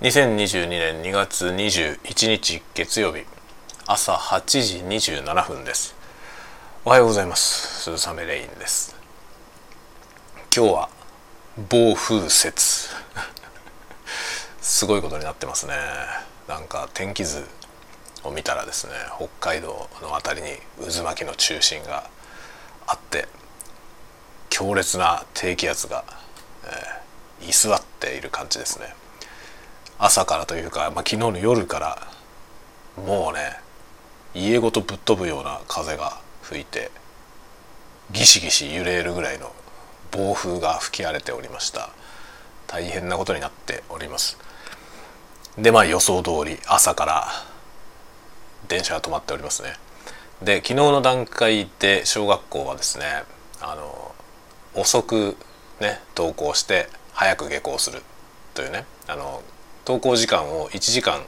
2022年2月21日月曜日朝8時27分です。おはようございます。鈴雨レインです。今日は暴風雪。すごいことになってますね。なんか天気図を見たらですね北海道の辺りに渦巻きの中心があって強烈な低気圧が、えー、居座っている感じですね。朝からというか、まあ、昨日の夜からもうね家ごとぶっ飛ぶような風が吹いてギシギシ揺れるぐらいの暴風が吹き荒れておりました。大変なことになっております。でまあ予想通り朝から電車が止まっておりますね。で昨日の段階で小学校はですねあの遅くね登校して早く下校するというねあの登校時間を1時間、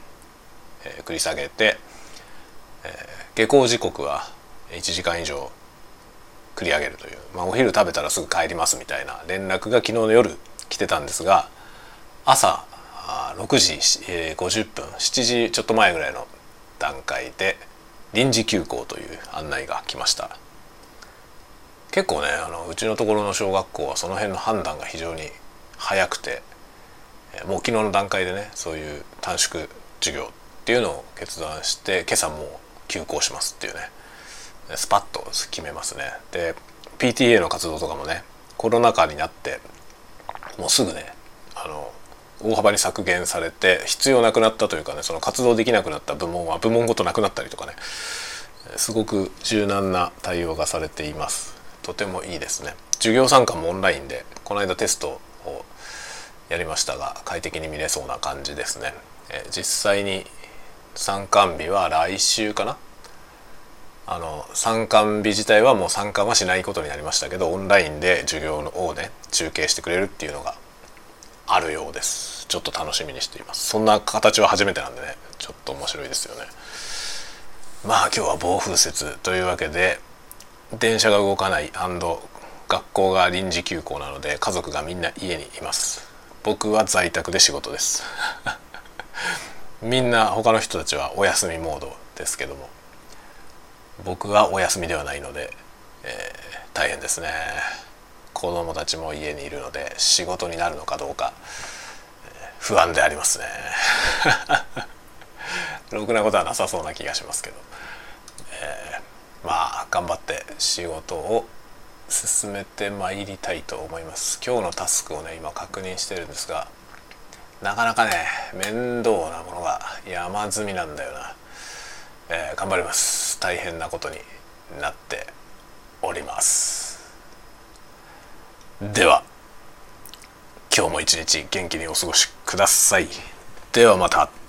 えー、繰り下げて、えー、下校時刻は1時間以上繰り上げるという、まあ、お昼食べたらすぐ帰りますみたいな連絡が昨日の夜来てたんですが朝6時50分7時ちょっと前ぐらいの段階で臨時休校という案内が来ました。結構ねあのうちのところの小学校はその辺の判断が非常に早くてもう昨日の段階でねそういう短縮授業っていうのを決断して今朝も休校しますっていうねスパッと決めますね。で PTA の活動とかもねコロナ禍になってもうすぐねあの大幅に削減されて必要なくなったというかねその活動できなくなった部門は部門ごとなくなったりとかねすごく柔軟な対応がされています。とてもいいですね。授業参加もオンラインでこの間テストやりましたが快適に見れそうな感じですね、え実際に参観日は来週かな？あの参観日自体はもう参観はしないことになりましたけどオンラインで授業をね中継してくれるっていうのがあるようです。ちょっと楽しみにしています。そんな形は初めてなんでねちょっと面白いですよね。まあ今日は暴風雪というわけで電車が動かない学校が臨時休校なので家族がみんな家にいます。僕は在宅で仕事です。みんな他の人たちはお休みモードですけども。僕はお休みではないので、えー、大変ですね。子供たちも家にいるので仕事になるのかどうか、不安でありますね。ろくなことはなさそうな気がしますけど、えー、まあ頑張って仕事を進めてまいりたいと思います。今日のタスクをね今確認してるんですがなかなかね面倒なものが山積みなんだよな、えー、頑張ります。大変なことになっております。では今日も一日元気にお過ごしください。ではまた。